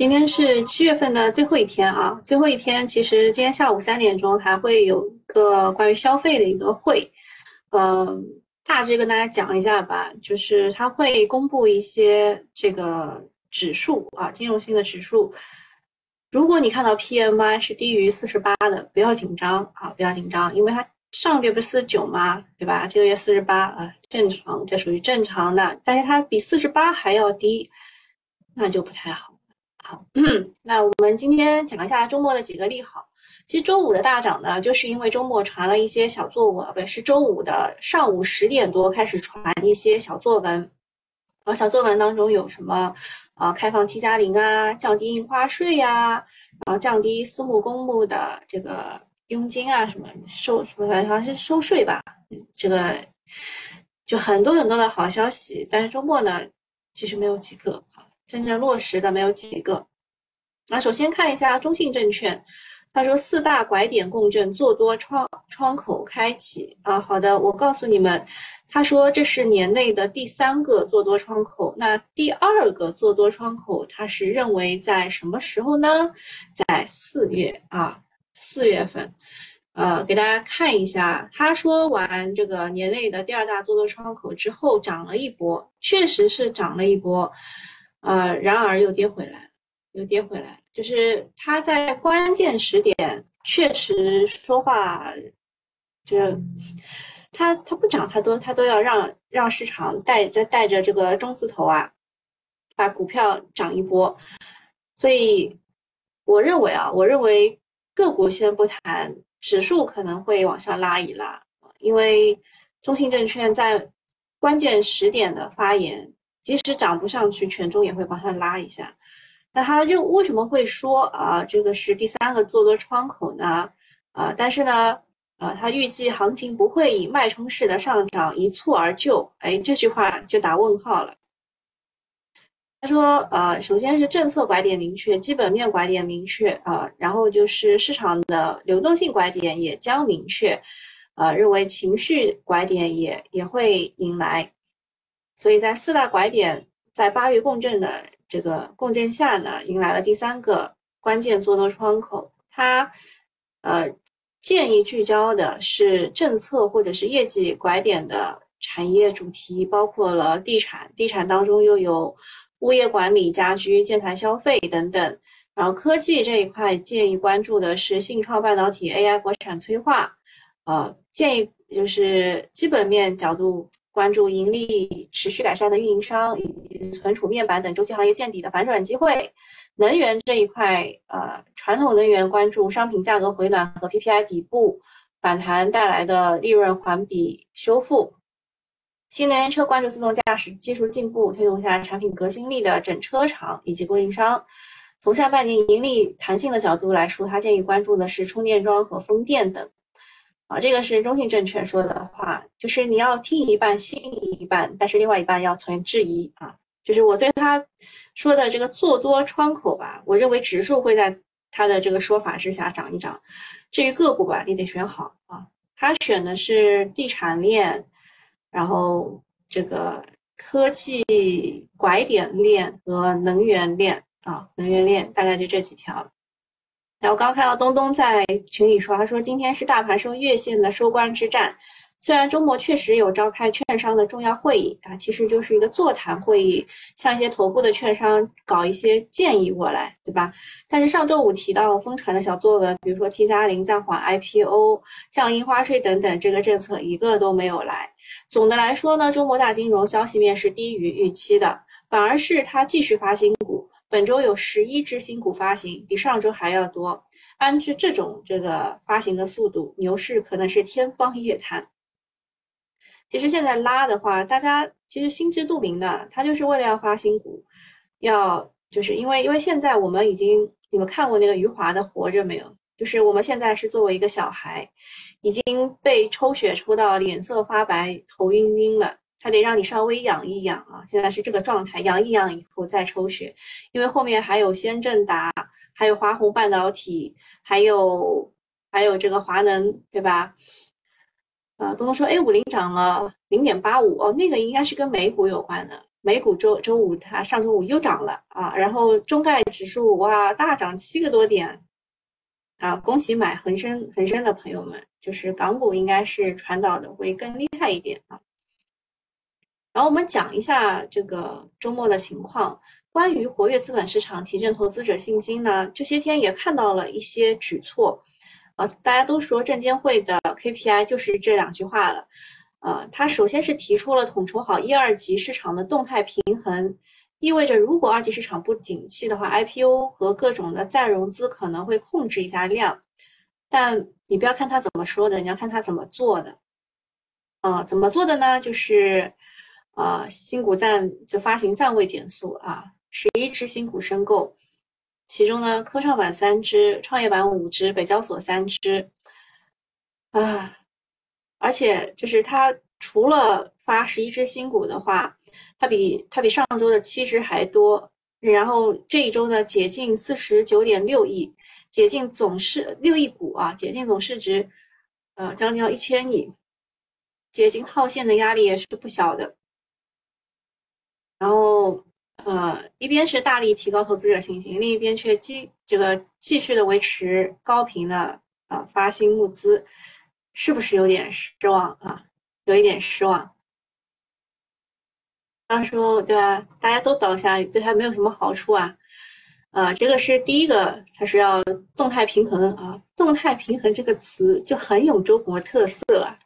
今天是七月份的最后一天啊，最后一天，其实今天下午三点钟还会有个关于消费的一个会，嗯，大致跟大家讲一下吧，就是它会公布一些这个指数啊，金融性的指数。如果你看到 PMI 是低于四十八的，不要紧张啊，不要紧张，因为它上个月不是四十九吗？对吧？这个月四十八啊，正常，这属于正常的，但是它比四十八还要低，那就不太好。好，那我们今天讲一下周末的几个利好。其实周五的大涨呢，就是因为周末传了一些小作文，不是周五的上午十点多开始传一些小作文。呃，小作文当中有什么？啊，开放 T 加零啊，降低印花税呀，然后降低私募公募的这个佣金啊，什么收什么好像是收税吧？这个就很多很多的好消息。但是周末呢，其实没有几个。真正落实的没有几个。那首先看一下中信证券，他说四大拐点共振，做多窗窗口开启啊。好的，我告诉你们，他说这是年内的第三个做多窗口。那第二个做多窗口，他是认为在什么时候呢？在四月啊，四月份。呃，给大家看一下，他说完这个年内的第二大做多窗口之后，涨了一波，确实是涨了一波。呃，然而又跌回来，又跌回来，就是他在关键时点确实说话，就是他他不涨，他都他都要让让市场带着带着这个中字头啊，把股票涨一波。所以我认为啊，我认为个股先不谈，指数可能会往上拉一拉，因为中信证券在关键时点的发言。即使涨不上去，权重也会帮他拉一下。那他就为什么会说啊，这个是第三个做多窗口呢？啊，但是呢，啊，他预计行情不会以脉冲式的上涨一蹴而就。哎，这句话就打问号了。他说，呃，首先是政策拐点明确，基本面拐点明确啊，然后就是市场的流动性拐点也将明确，呃，认为情绪拐点也也会迎来。所以在四大拐点在八月共振的这个共振下呢，迎来了第三个关键做多窗口。它呃建议聚焦的是政策或者是业绩拐点的产业主题，包括了地产，地产当中又有物业管理、家居、建材、消费等等。然后科技这一块建议关注的是信创、半导体、AI、国产催化。呃，建议就是基本面角度。关注盈利持续改善的运营商以及存储面板等周期行业见底的反转机会。能源这一块，呃，传统能源关注商品价格回暖和 PPI 底部反弹带来的利润环比修复。新能源车关注自动驾驶技术进步推动下产品革新力的整车厂以及供应商。从下半年盈利弹性的角度来说，他建议关注的是充电桩和风电等。啊，这个是中信证券说的话，就是你要听一半，信一半，但是另外一半要存质疑啊。就是我对他说的这个做多窗口吧，我认为指数会在他的这个说法之下涨一涨。至于个股吧，你得选好啊。他选的是地产链，然后这个科技拐点链和能源链啊，能源链大概就这几条。然后刚看到东东在群里说，他说今天是大盘收月线的收官之战。虽然周末确实有召开券商的重要会议啊，其实就是一个座谈会议，向一些头部的券商搞一些建议过来，对吧？但是上周五提到疯传的小作文，比如说 T 加零暂缓 IPO、降印花税等等，这个政策一个都没有来。总的来说呢，周末大金融消息面是低于预期的，反而是它继续发新股。本周有十一只新股发行，比上周还要多。按照这种这个发行的速度，牛市可能是天方夜谭。其实现在拉的话，大家其实心知肚明的，他就是为了要发新股，要就是因为因为现在我们已经，你们看过那个余华的《活着》没有？就是我们现在是作为一个小孩，已经被抽血抽到脸色发白、头晕晕了。他得让你稍微养一养啊，现在是这个状态，养一养以后再抽血，因为后面还有先正达，还有华虹半导体，还有还有这个华能，对吧？呃，东东说 A 五零涨了零点八五哦，那个应该是跟美股有关的，美股周周五它上周五又涨了啊，然后中概指数哇大涨七个多点啊，恭喜买恒生恒生的朋友们，就是港股应该是传导的会更厉害一点啊。然后我们讲一下这个周末的情况。关于活跃资本市场、提振投资者信心呢，这些天也看到了一些举措。啊，大家都说证监会的 KPI 就是这两句话了。呃，它首先是提出了统筹好一二级市场的动态平衡，意味着如果二级市场不景气的话，IPO 和各种的再融资可能会控制一下量。但你不要看他怎么说的，你要看他怎么做的。啊，怎么做的呢？就是啊，新股暂就发行暂未减速啊。十一只新股申购，其中呢，科创板三只，创业板五只，北交所三只，啊，而且就是它除了发十一只新股的话，它比它比上周的七只还多，然后这一周呢，解禁四十九点六亿，解禁总市六亿股啊，解禁总市值，呃，将近要一千亿，解禁套现的压力也是不小的，然后。呃，一边是大力提高投资者信心，另一边却继这个继续的维持高频的啊发新募资，是不是有点失望啊？有一点失望。到时候对吧？大家都倒下，对他没有什么好处啊。呃，这个是第一个，他是要动态平衡啊。动态平衡这个词就很有中国特色啊。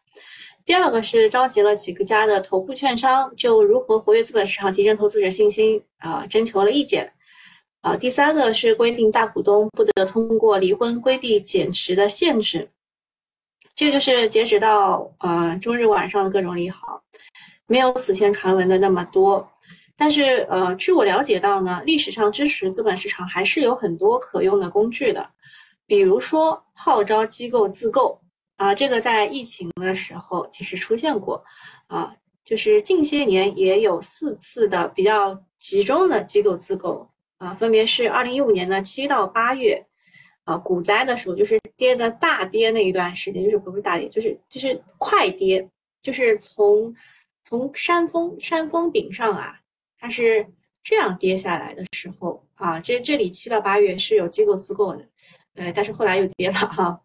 第二个是召集了几个家的头部券商，就如何活跃资本市场、提振投资者信心啊，征求了意见。啊，第三个是规定大股东不得通过离婚规避减持的限制。这个就是截止到呃周日晚上的各种利好，没有此前传闻的那么多。但是呃，据我了解到呢，历史上支持资本市场还是有很多可用的工具的，比如说号召机构自购。啊，这个在疫情的时候其实出现过，啊，就是近些年也有四次的比较集中的机构自购，啊，分别是二零一五年的七到八月，啊，股灾的时候，就是跌的大跌那一段时间，就是不是大跌，就是就是快跌，就是从从山峰山峰顶上啊，它是这样跌下来的时候，啊，这这里七到八月是有机构自购的，呃，但是后来又跌了哈。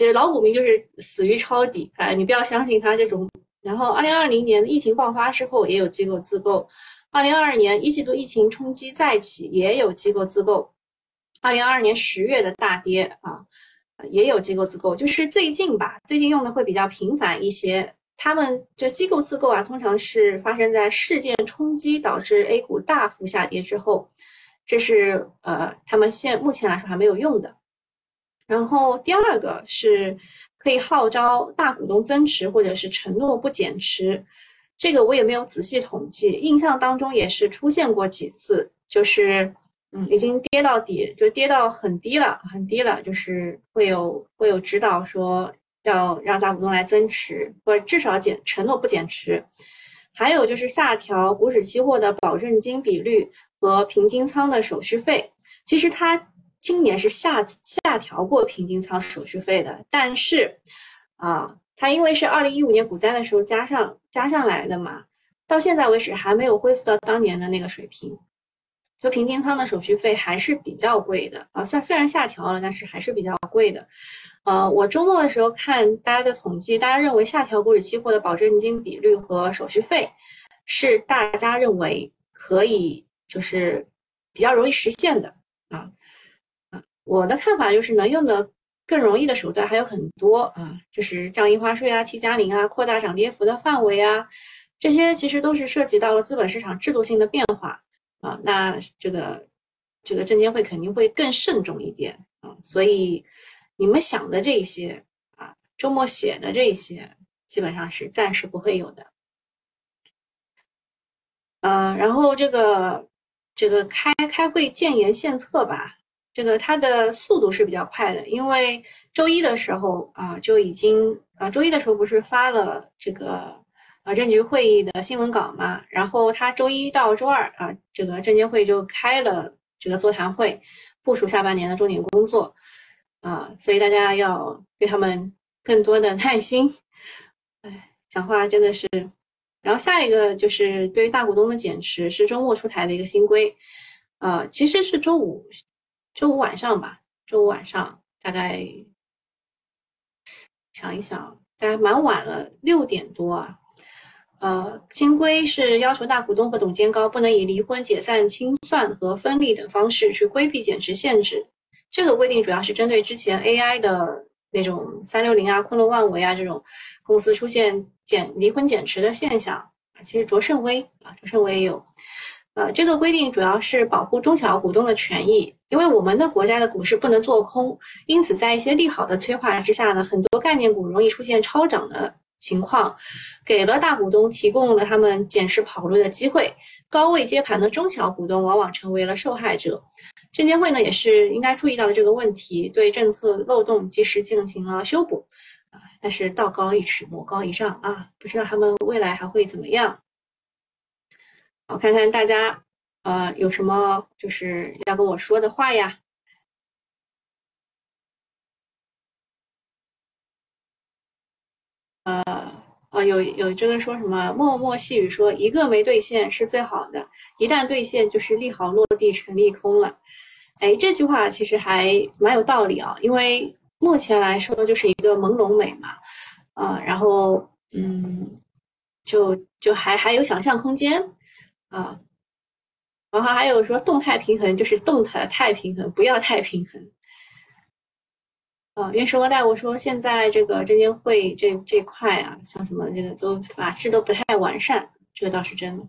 这老股民就是死于抄底，哎，你不要相信他这种。然后，二零二零年疫情爆发之后，也有机构自购；二零二二年一季度疫情冲击再起，也有机构自购；二零二二年十月的大跌啊，也有机构自购。就是最近吧，最近用的会比较频繁一些。他们这机构自购啊，通常是发生在事件冲击导致 A 股大幅下跌之后，这是呃，他们现目前来说还没有用的。然后第二个是可以号召大股东增持，或者是承诺不减持，这个我也没有仔细统计，印象当中也是出现过几次，就是嗯已经跌到底，就跌到很低了，很低了，就是会有会有指导说要让大股东来增持，或者至少减承诺不减持，还有就是下调股指期货的保证金比率和平金仓的手续费，其实它。今年是下下调过平均仓手续费的，但是，啊，它因为是二零一五年股灾的时候加上加上来的嘛，到现在为止还没有恢复到当年的那个水平，就平均仓的手续费还是比较贵的啊。虽虽然下调了，但是还是比较贵的。呃，我周末的时候看大家的统计，大家认为下调股指期货的保证金比率和手续费是大家认为可以就是比较容易实现的啊。我的看法就是能用的更容易的手段还有很多啊，就是降印花税啊、T 加零啊、扩大涨跌幅的范围啊，这些其实都是涉及到了资本市场制度性的变化啊。那这个这个证监会肯定会更慎重一点啊。所以你们想的这些啊，周末写的这些，基本上是暂时不会有的。嗯，然后这个这个开开会建言献策吧。这个它的速度是比较快的，因为周一的时候啊就已经啊周一的时候不是发了这个啊政局会议的新闻稿嘛，然后他周一到周二啊这个证监会就开了这个座谈会，部署下半年的重点工作啊，所以大家要对他们更多的耐心。哎，讲话真的是然后下一个就是对于大股东的减持，是周末出台的一个新规，呃，其实是周五，周五晚上吧，周五晚上大概想一想，大概蛮晚了，六点多啊。呃，新规是要求大股东和董监高不能以离婚、解散、清算和分立等方式去规避减持限制。这个规定主要是针对之前 AI 的那种三六零啊、昆仑万维啊这种公司出现减离婚减持的现象。其实卓胜微啊，卓胜微也有。呃，这个规定主要是保护中小股东的权益，因为我们的国家的股市不能做空，因此在一些利好的催化之下呢，很多概念股容易出现超涨的。情况给了大股东提供了他们减持跑路的机会，高位接盘的中小股东往往成为了受害者。证监会呢也是应该注意到了这个问题，对政策漏洞及时进行了修补啊。但是道高一尺，魔高一丈啊，不知道他们未来还会怎么样。我看看大家呃有什么就是要跟我说的话呀？呃呃，有有这个说什么默默细语说一个没兑现是最好的，一旦兑现就是利好落地成利空了。哎，这句话其实还蛮有道理啊，因为目前来说就是一个朦胧美嘛，呃，然后嗯，就就还还有想象空间啊，然后还有说动态平衡就是动态太平衡，不要太平衡。啊，因为说带我说现在这个证监会这这块啊，像什么这个都法制都不太完善，这个倒是真的。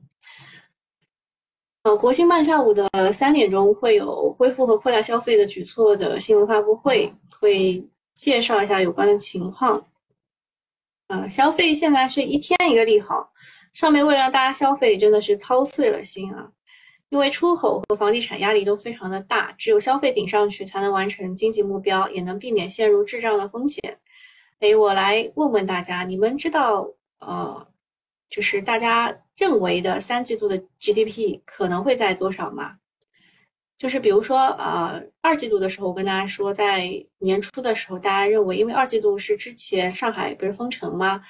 呃，国庆办下午的三点钟会有恢复和扩大消费的举措的新闻发布会，会介绍一下有关的情况。啊，消费现在是一天一个利好，上面为了让大家消费，真的是操碎了心啊。因为出口和房地产压力都非常的大，只有消费顶上去，才能完成经济目标，也能避免陷入滞胀的风险。哎，我来问问大家，你们知道，呃，就是大家认为的三季度的 GDP 可能会在多少吗？就是比如说，呃，二季度的时候，我跟大家说，在年初的时候，大家认为，因为二季度是之前上海不是封城吗？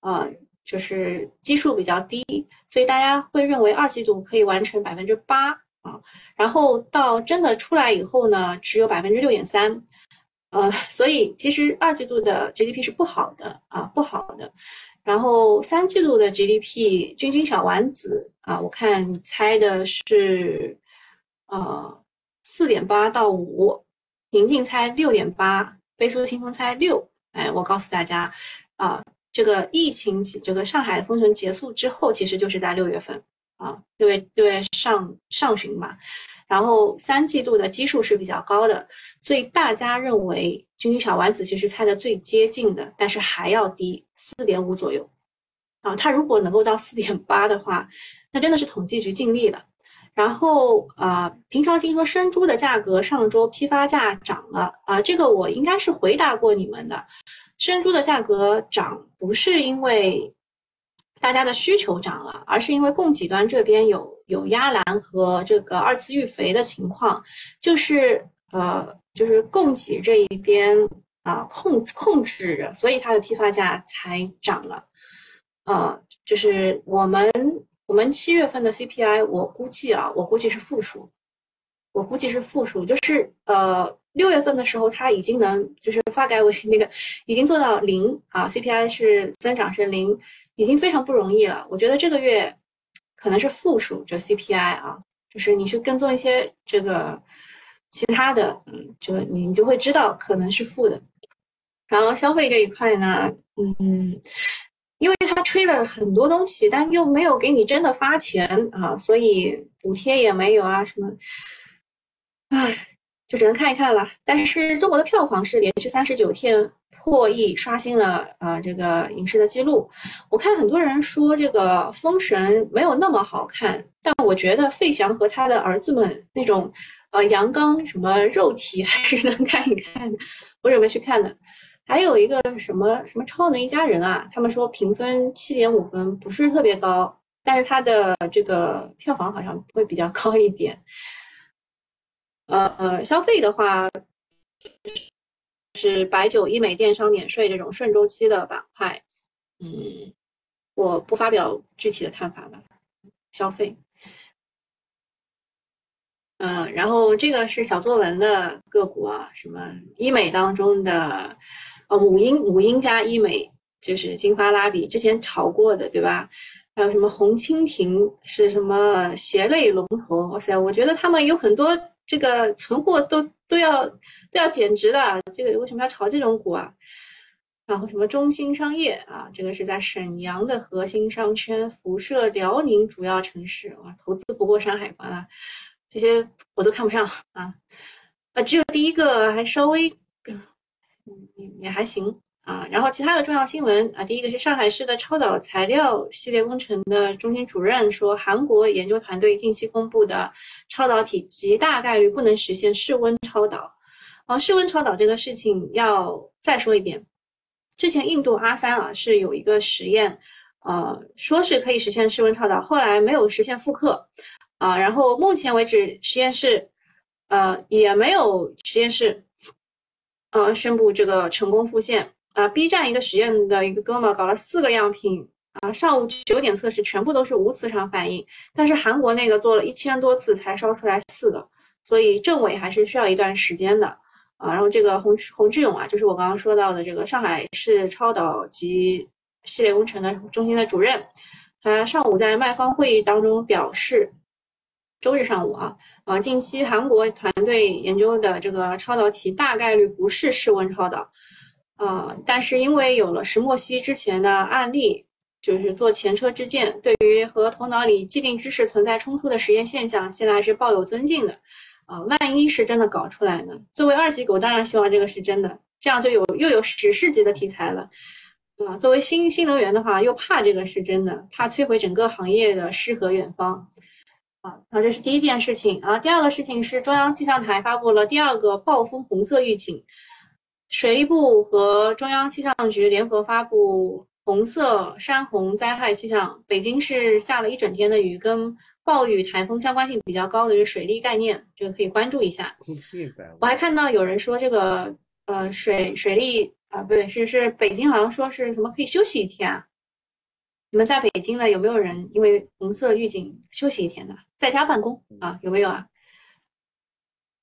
呃。就是基数比较低，所以大家会认为二季度可以完成百分之八啊，然后到真的出来以后呢，只有百分之六点三，呃，所以其实二季度的 GDP 是不好的啊，不好的。然后三季度的 GDP，君君小丸子啊，我看猜的是呃四点八到五，宁静猜六点八，飞速清风猜六，哎，我告诉大家啊。这个疫情，这个上海封城结束之后，其实就是在六月份啊，六月六月上上旬嘛。然后三季度的基数是比较高的，所以大家认为君君小丸子其实猜的最接近的，但是还要低四点五左右啊。它如果能够到四点八的话，那真的是统计局尽力了。然后啊，平常心说生猪的价格上周批发价涨了啊，这个我应该是回答过你们的。生猪的价格涨不是因为大家的需求涨了，而是因为供给端这边有有压栏和这个二次育肥的情况，就是呃就是供给这一边啊控控制着，所以它的批发价才涨了。呃，就是我们我们七月份的 CPI，我估计啊，我估计是负数，我估计是负数，就是呃。六月份的时候，它已经能就是发改委那个已经做到零啊，CPI 是增长是零，已经非常不容易了。我觉得这个月可能是负数，就 CPI 啊，就是你去跟踪一些这个其他的，嗯，就你你就会知道可能是负的。然后消费这一块呢，嗯，因为它吹了很多东西，但又没有给你真的发钱啊，所以补贴也没有啊，什么，唉。就只能看一看了。但是中国的票房是连续三十九天破亿，刷新了啊这个影视的记录。我看很多人说这个《封神》没有那么好看，但我觉得费翔和他的儿子们那种呃阳刚什么肉体还是能看一看的。我准备去看的。还有一个什么什么《超能一家人》啊，他们说评分七点五分不是特别高，但是它的这个票房好像会比较高一点。呃呃，消费的话是白酒、医美、电商、免税这种顺周期的板块，嗯，我不发表具体的看法吧。消费，嗯，然后这个是小作文的个股啊，什么医美当中的，呃，母婴母婴加医美，就是金发拉比之前炒过的，对吧？还有什么红蜻蜓是什么鞋类龙头？哇塞，我觉得他们有很多这个存货都都要都要减值的，这个为什么要炒这种股啊？然后什么中兴商业啊，这个是在沈阳的核心商圈，辐射辽宁主要城市，哇，投资不过山海关了，这些我都看不上啊，啊，只有第一个还稍微，嗯，也也还行啊。然后其他的重要新闻啊，第一个是上海市的超导材料系列工程的中心主任说，韩国研究团队近期公布的超导体极大概率不能实现室温超导，啊，室温超导这个事情要再说一遍。之前印度阿三啊是有一个实验，呃，说是可以实现室温超导，后来没有实现复刻，啊，然后目前为止实验室，呃，也没有实验室，呃，宣布这个成功复现啊。B 站一个实验的一个哥们搞了四个样品啊，上午九点测试全部都是无磁场反应，但是韩国那个做了一千多次才烧出来四个，所以证伪还是需要一段时间的。啊，然后这个洪洪志勇啊，就是我刚刚说到的这个上海市超导及系列工程的中心的主任，他上午在卖方会议当中表示，周日上午啊，啊，近期韩国团队研究的这个超导体大概率不是室温超导，啊，但是因为有了石墨烯之前的案例，就是做前车之鉴，对于和头脑里既定知识存在冲突的实验现象，现在是抱有尊敬的。啊，万一是真的搞出来呢？作为二级狗，当然希望这个是真的，这样就有又有史诗级的题材了。啊，作为新新能源的话，又怕这个是真的，怕摧毁整个行业的诗和远方。啊，然后这是第一件事情。啊，第二个事情是中央气象台发布了第二个暴风红色预警，水利部和中央气象局联合发布红色山洪灾害气象。北京是下了一整天的雨，跟。暴雨、台风相关性比较高的是水利概念，这个可以关注一下。我还看到有人说这个呃水水利啊，不对，是是北京好像说是什么可以休息一天啊？你们在北京呢有没有人因为红色预警休息一天的，在家办公啊？有没有啊？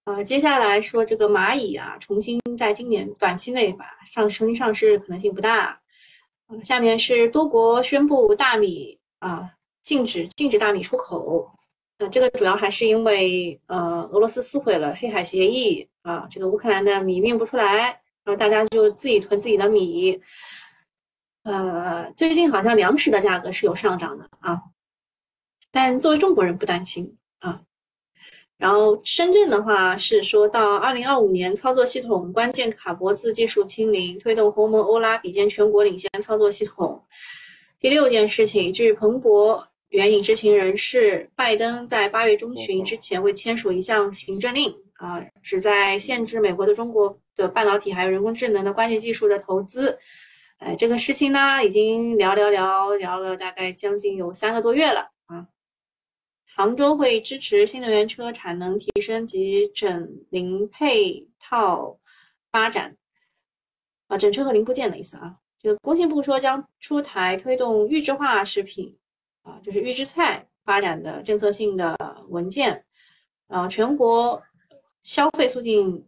啊，接下来说这个蚂蚁啊，重新在今年短期内吧上重新上市可能性不大。啊，下面是多国宣布大米啊。禁止禁止大米出口，呃，这个主要还是因为呃，俄罗斯撕毁了黑海协议啊，这个乌克兰的米运不出来，然后大家就自己囤自己的米，呃，最近好像粮食的价格是有上涨的啊，但作为中国人不担心。然后深圳的话是说到二零二五年操作系统关键卡脖子技术清零，推动鸿蒙欧拉比肩全国领先操作系统。第六件事情，据彭博。援引知情人士，拜登在八月中旬之前会签署一项行政令，啊，旨在限制美国的中国的半导体还有人工智能的关键技术的投资。哎，这个事情呢，已经聊聊聊聊了大概将近有三个多月了。杭州会支持新能源车产能提升及整零配套发展，啊，整车和零部件的意思啊。这个工信部说将出台推动预制化食品。啊，就是预制菜发展的政策性的文件，啊，全国消费促进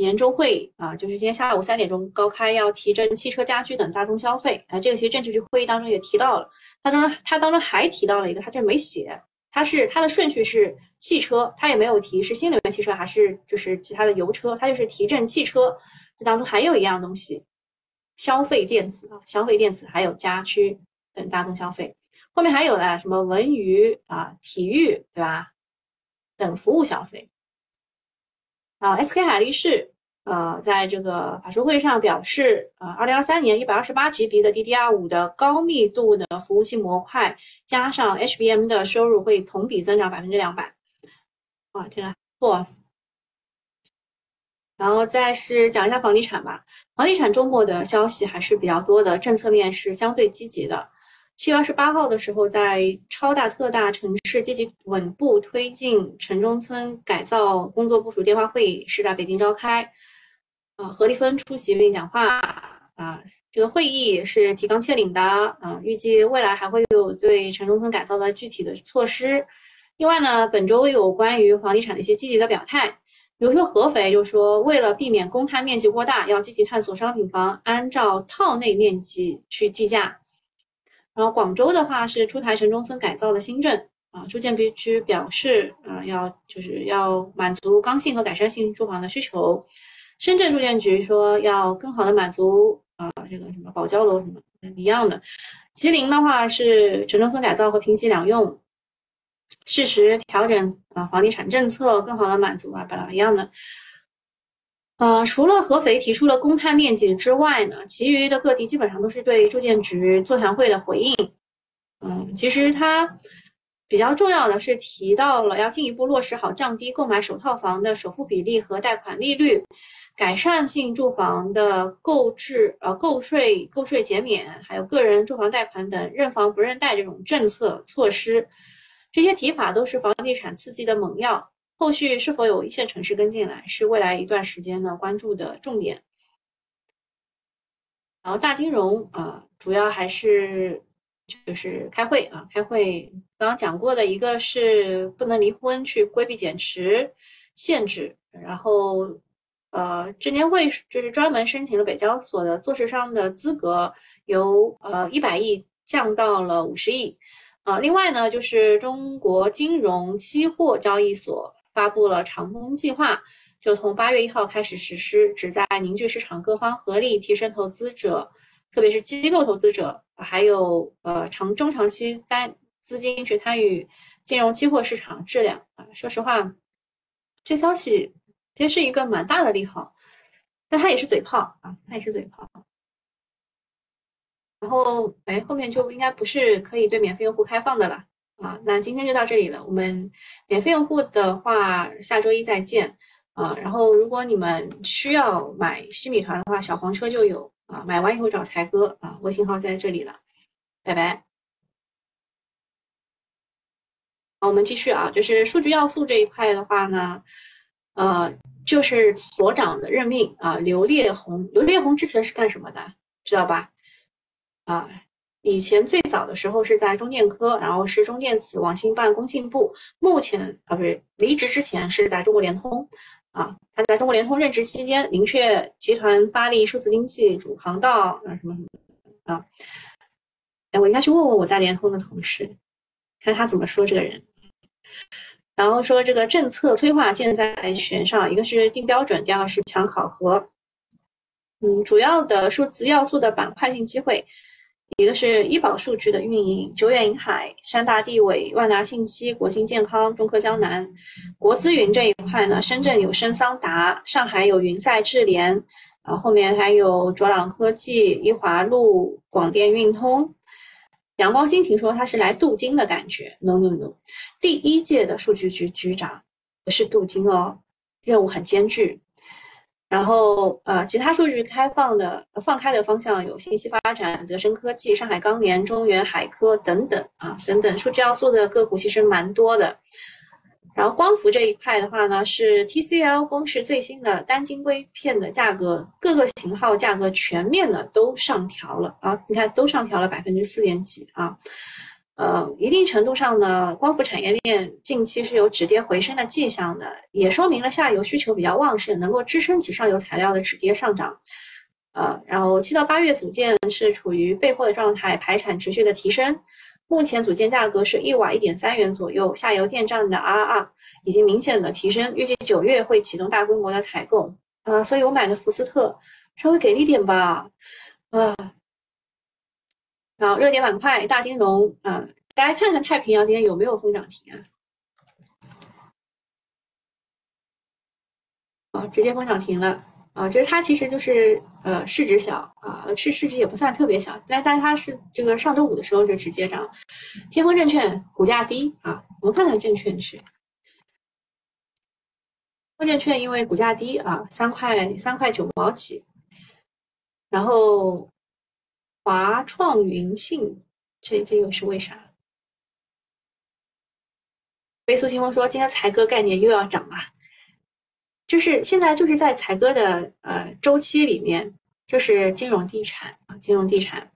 年终会啊，就是今天下午三点钟高开，要提振汽车、家居等大宗消费。啊，这个其实政治局会议当中也提到了，它当中它当中还提到了一个，它这没写，它是它的顺序是汽车，它也没有提是新能源汽车还是就是其他的油车，它就是提振汽车。这当中还有一样东西，消费电子啊，消费电子还有家居等大宗消费。后面还有呢，什么文娱啊、体育，对吧？等服务消费。啊，SK 海力士呃，在这个法说会上表示，啊，二零二三年一百二十八 GB 的 DDR 五的高密度的服务器模块加上 HBM 的收入会同比增长百分之两百。哇，这个错。然后再是讲一下房地产吧，房地产周末的消息还是比较多的，政策面是相对积极的。七月二十八号的时候，在超大特大城市积极稳步推进城中村改造工作部署电话会议是在北京召开，啊，何立峰出席并讲话，啊，这个会议是提纲挈领的啊，预计未来还会有对城中村改造的具体的措施。另外呢，本周有关于房地产的一些积极的表态，比如说合肥就说，为了避免公摊面积过大，要积极探索商品房按照套内面积去计价。然后广州的话是出台城中村改造的新政啊，住建必须表示啊，要就是要满足刚性和改善性住房的需求。深圳住建局说要更好的满足。啊，这个什么保交楼什么一样的，吉林的话是城中村改造和平级两用，适时调整啊房地产政策，更好的满足啊巴拉一样的。呃，除了合肥提出了公摊面积之外呢，其余的各地基本上都是对住建局座谈会的回应。嗯，其实它比较重要的是提到了要进一步落实好降低购买首套房的首付比例和贷款利率。改善性住房的购置、呃购税、购税减免，还有个人住房贷款等认房不认贷这种政策措施，这些提法都是房地产刺激的猛药。后续是否有一线城市跟进来，是未来一段时间呢关注的重点。然后大金融啊，主要还是就是开会啊，开会。刚刚讲过的一个是不能离婚，去规避减持限制，然后。呃，证监会就是专门申请了北交所的做市商的资格，由呃一百亿降到了五十亿。啊，另外呢，就是中国金融期货交易所发布了长风计划，就从八月一号开始实施，旨在凝聚市场各方合力，提升投资者，特别是机构投资者，还有呃长中长期在资金去参与金融期货市场质量。啊，说实话，这消息。其实是一个蛮大的利好，但它也是嘴炮啊，它也是嘴炮。然后，哎，后面就应该不是可以对免费用户开放的了啊。那今天就到这里了，我们免费用户的话，下周一再见啊。然后，如果你们需要买西米团的话，小黄车就有啊，买完以后找才哥啊，微信号在这里了，拜拜。好，我们继续啊，就是数据要素这一块的话呢。呃，就是所长的任命啊，刘烈红，刘烈红之前是干什么的？知道吧？啊，以前最早的时候是在中电科，然后是中电子网信办工信部，目前啊不是离职之前是在中国联通啊，他在中国联通任职期间，明确集团发力数字经济主航道啊什么什么啊，哎，我应该去问问我在联通的同事，看他怎么说这个人。然后说这个政策催化箭在弦上，一个是定标准，第二个是强考核。嗯，主要的数字要素的板块性机会，一个是医保数据的运营，久远银海、山大地委、万达信息、国信健康、中科江南、国资云这一块呢，深圳有深桑达，上海有云赛智联，然后后面还有卓朗科技、一华路、广电运通。阳光心情说他是来镀金的感觉，no no no，第一届的数据局局长不是镀金哦，任务很艰巨。然后呃，其他数据开放的放开的方向有信息发展、德生科技、上海钢联、中原海科等等啊等等，数据要素的个股其实蛮多的。然后光伏这一块的话呢，是 TCL 公示最新的单晶硅片的价格，各个型号价格全面的都上调了啊！你看都上调了百分之四点几啊！呃，一定程度上呢，光伏产业链近期是有止跌回升的迹象的，也说明了下游需求比较旺盛，能够支撑起上游材料的止跌上涨。呃，然后七到八月组件是处于备货的状态，排产持续的提升。目前组件价格是一瓦一点三元左右，下游电站的 RR 已经明显的提升，预计九月会启动大规模的采购啊，所以我买的福斯特稍微给力点吧，啊，然后热点板块大金融啊，大家看看太平洋今天有没有封涨停啊？啊，直接封涨停了。啊，就是它其实就是呃市值小啊，市市值也不算特别小，但但它是这个上周五的时候就直接涨。天风证券股价低啊，我们看看证券去。证券因为股价低啊，三块三块九毛几。然后华创云信这这又是为啥？飞速清风说今天财哥概念又要涨了。就是现在就是在财哥的呃周期里面，就是金融地产啊，金融地产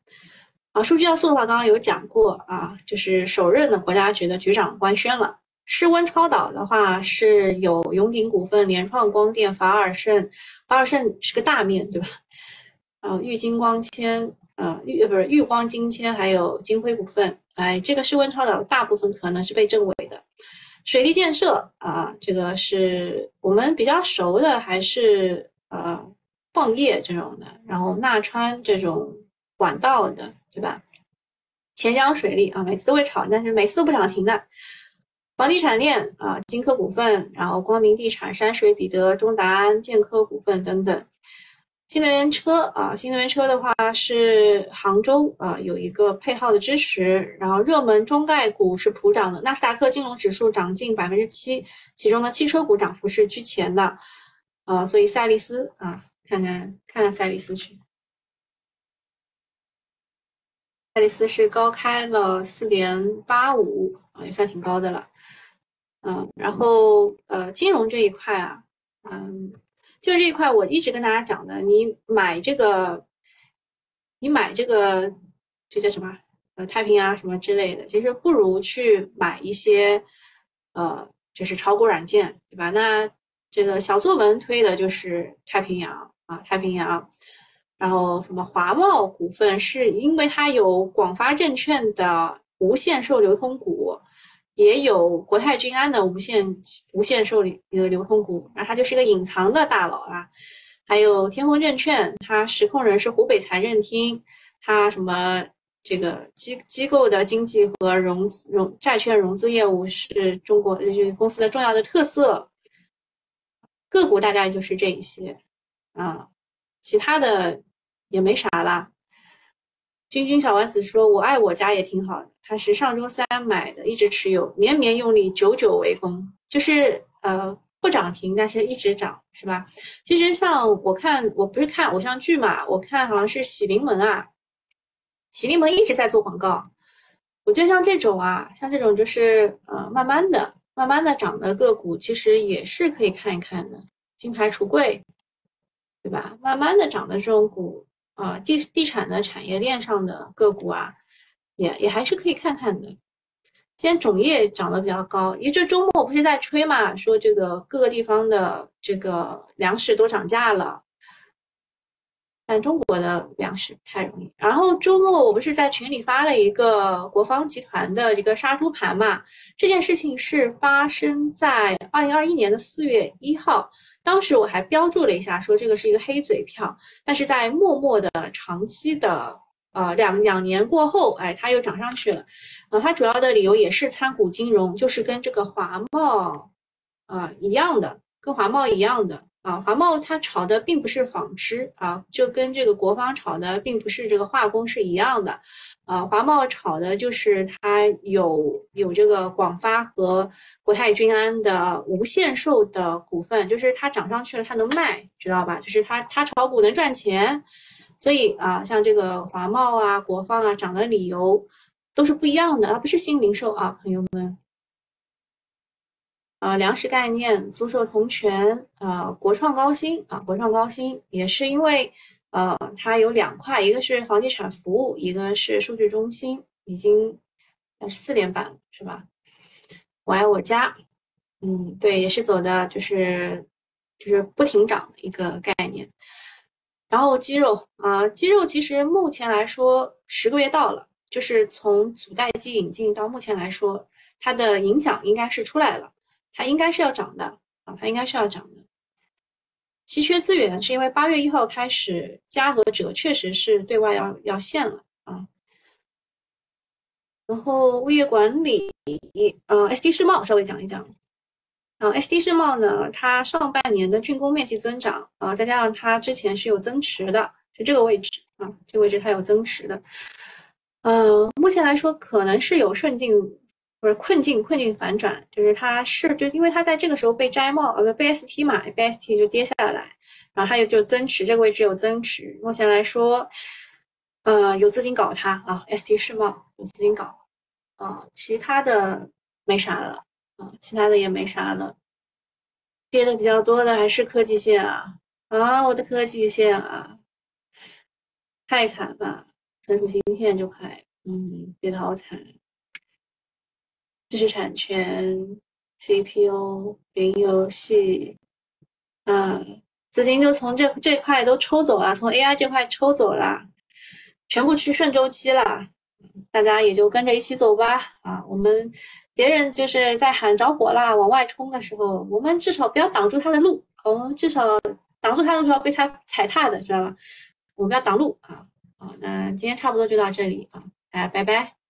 啊。数据要素的话，刚刚有讲过啊，就是首任的国家局的局长官宣了。室温超导的话是有永鼎股份、联创光电、法尔胜，法尔胜是个大面对吧？啊，玉金光纤，啊玉不是玉光金铅，还有金辉股份。哎，这个是温超导大部分可能是被证伪的。水利建设啊，这个是我们比较熟的，还是呃矿业这种的，然后纳川这种管道的，对吧？钱江水利啊，每次都会炒，但是每次都不涨停的。房地产链啊，金科股份，然后光明地产、山水、彼得、中达安、建科股份等等。新能源车啊，新能源车的话是杭州啊有一个配套的支持，然后热门中概股是普涨的，纳斯达克金融指数涨近百分之七，其中的汽车股涨幅是居前的啊，所以赛力斯啊，看看看看赛力斯去，赛力斯是高开了四点八五啊，也算挺高的了。嗯，然后呃，金融这一块啊，嗯，就这一块，我一直跟大家讲的，你买这个，你买这个，这叫什么？呃，太平洋什么之类的，其实不如去买一些，呃，就是炒股软件，对吧？那这个小作文推的就是太平洋啊，太平洋，然后什么华贸股份，是因为它有广发证券的无限售流通股。也有国泰君安的无限无限受理一个流通股，那它就是一个隐藏的大佬啊。还有天风证券，它实控人是湖北财政厅，它什么这个机机构的经济和融融债券融资业务是中国就是公司的重要的特色。个股大概就是这一些啊，其他的也没啥了。君君小丸子说：“我爱我家也挺好的，他是上周三买的，一直持有，绵绵用力，久久为功，就是呃不涨停，但是一直涨，是吧？其实像我看，我不是看偶像剧嘛，我看好像是喜临门啊，喜临门一直在做广告。我就像这种啊，像这种就是呃慢慢的、慢慢的涨的个股，其实也是可以看一看的。金牌橱柜，对吧？慢慢的涨的这种股。”啊，地地产的产业链上的个股啊，也也还是可以看看的。今天种业涨得比较高，因为这周末不是在吹嘛，说这个各个地方的这个粮食都涨价了，但中国的粮食不太容易。然后周末我不是在群里发了一个国防集团的一个杀猪盘嘛，这件事情是发生在二零二一年的四月一号。当时我还标注了一下，说这个是一个黑嘴票，但是在默默的长期的呃两两年过后，哎，它又涨上去了。呃，它主要的理由也是参股金融，就是跟这个华贸啊一样的，跟华贸一样的。啊，华贸它炒的并不是纺织啊，就跟这个国防炒的并不是这个化工是一样的，啊，华贸炒的就是它有有这个广发和国泰君安的无限售的股份，就是它涨上去了，它能卖，知道吧？就是它它炒股能赚钱，所以啊，像这个华贸啊、国防啊涨的理由都是不一样的，而不是新零售啊，朋友们。啊，粮食概念、租售同权，啊，国创高新啊，国创高新也是因为，呃，它有两块，一个是房地产服务，一个是数据中心，已经四连板是吧？我爱我家，嗯，对，也是走的就是就是不停涨的一个概念。然后肌肉啊，肌肉其实目前来说十个月到了，就是从阻代机引进到目前来说，它的影响应该是出来了。它应该是要涨的啊，它应该是要涨的。稀缺资源是因为八月一号开始加和者确实是对外要要限了啊。然后物业管理，呃，SD 世贸稍微讲一讲。啊，SD 世贸呢，它上半年的竣工面积增长啊，再加上它之前是有增持的，是这个位置啊，这个位置它有增持的。呃，目前来说可能是有顺境。不是困境，困境反转，就是它是就因为它在这个时候被摘帽，呃不被 ST 嘛，被 ST 就跌下来，然后它又就增持，这个位置有增持，目前来说，呃有资金搞它啊，ST 世贸有资金搞，啊其他的没啥了，啊其他的也没啥了，跌的比较多的还是科技线啊，啊我的科技线啊，太惨了，存储芯片这块，嗯，跌得好惨。知识产权、CPU、云游戏，啊，资金就从这这块都抽走了，从 AI 这块抽走了，全部去顺周期了，大家也就跟着一起走吧。啊，我们别人就是在喊着火啦，往外冲的时候，我们至少不要挡住他的路，我们至少挡住他的路要被他踩踏的，知道吧？我们要挡路啊。好，那今天差不多就到这里啊，大家拜拜。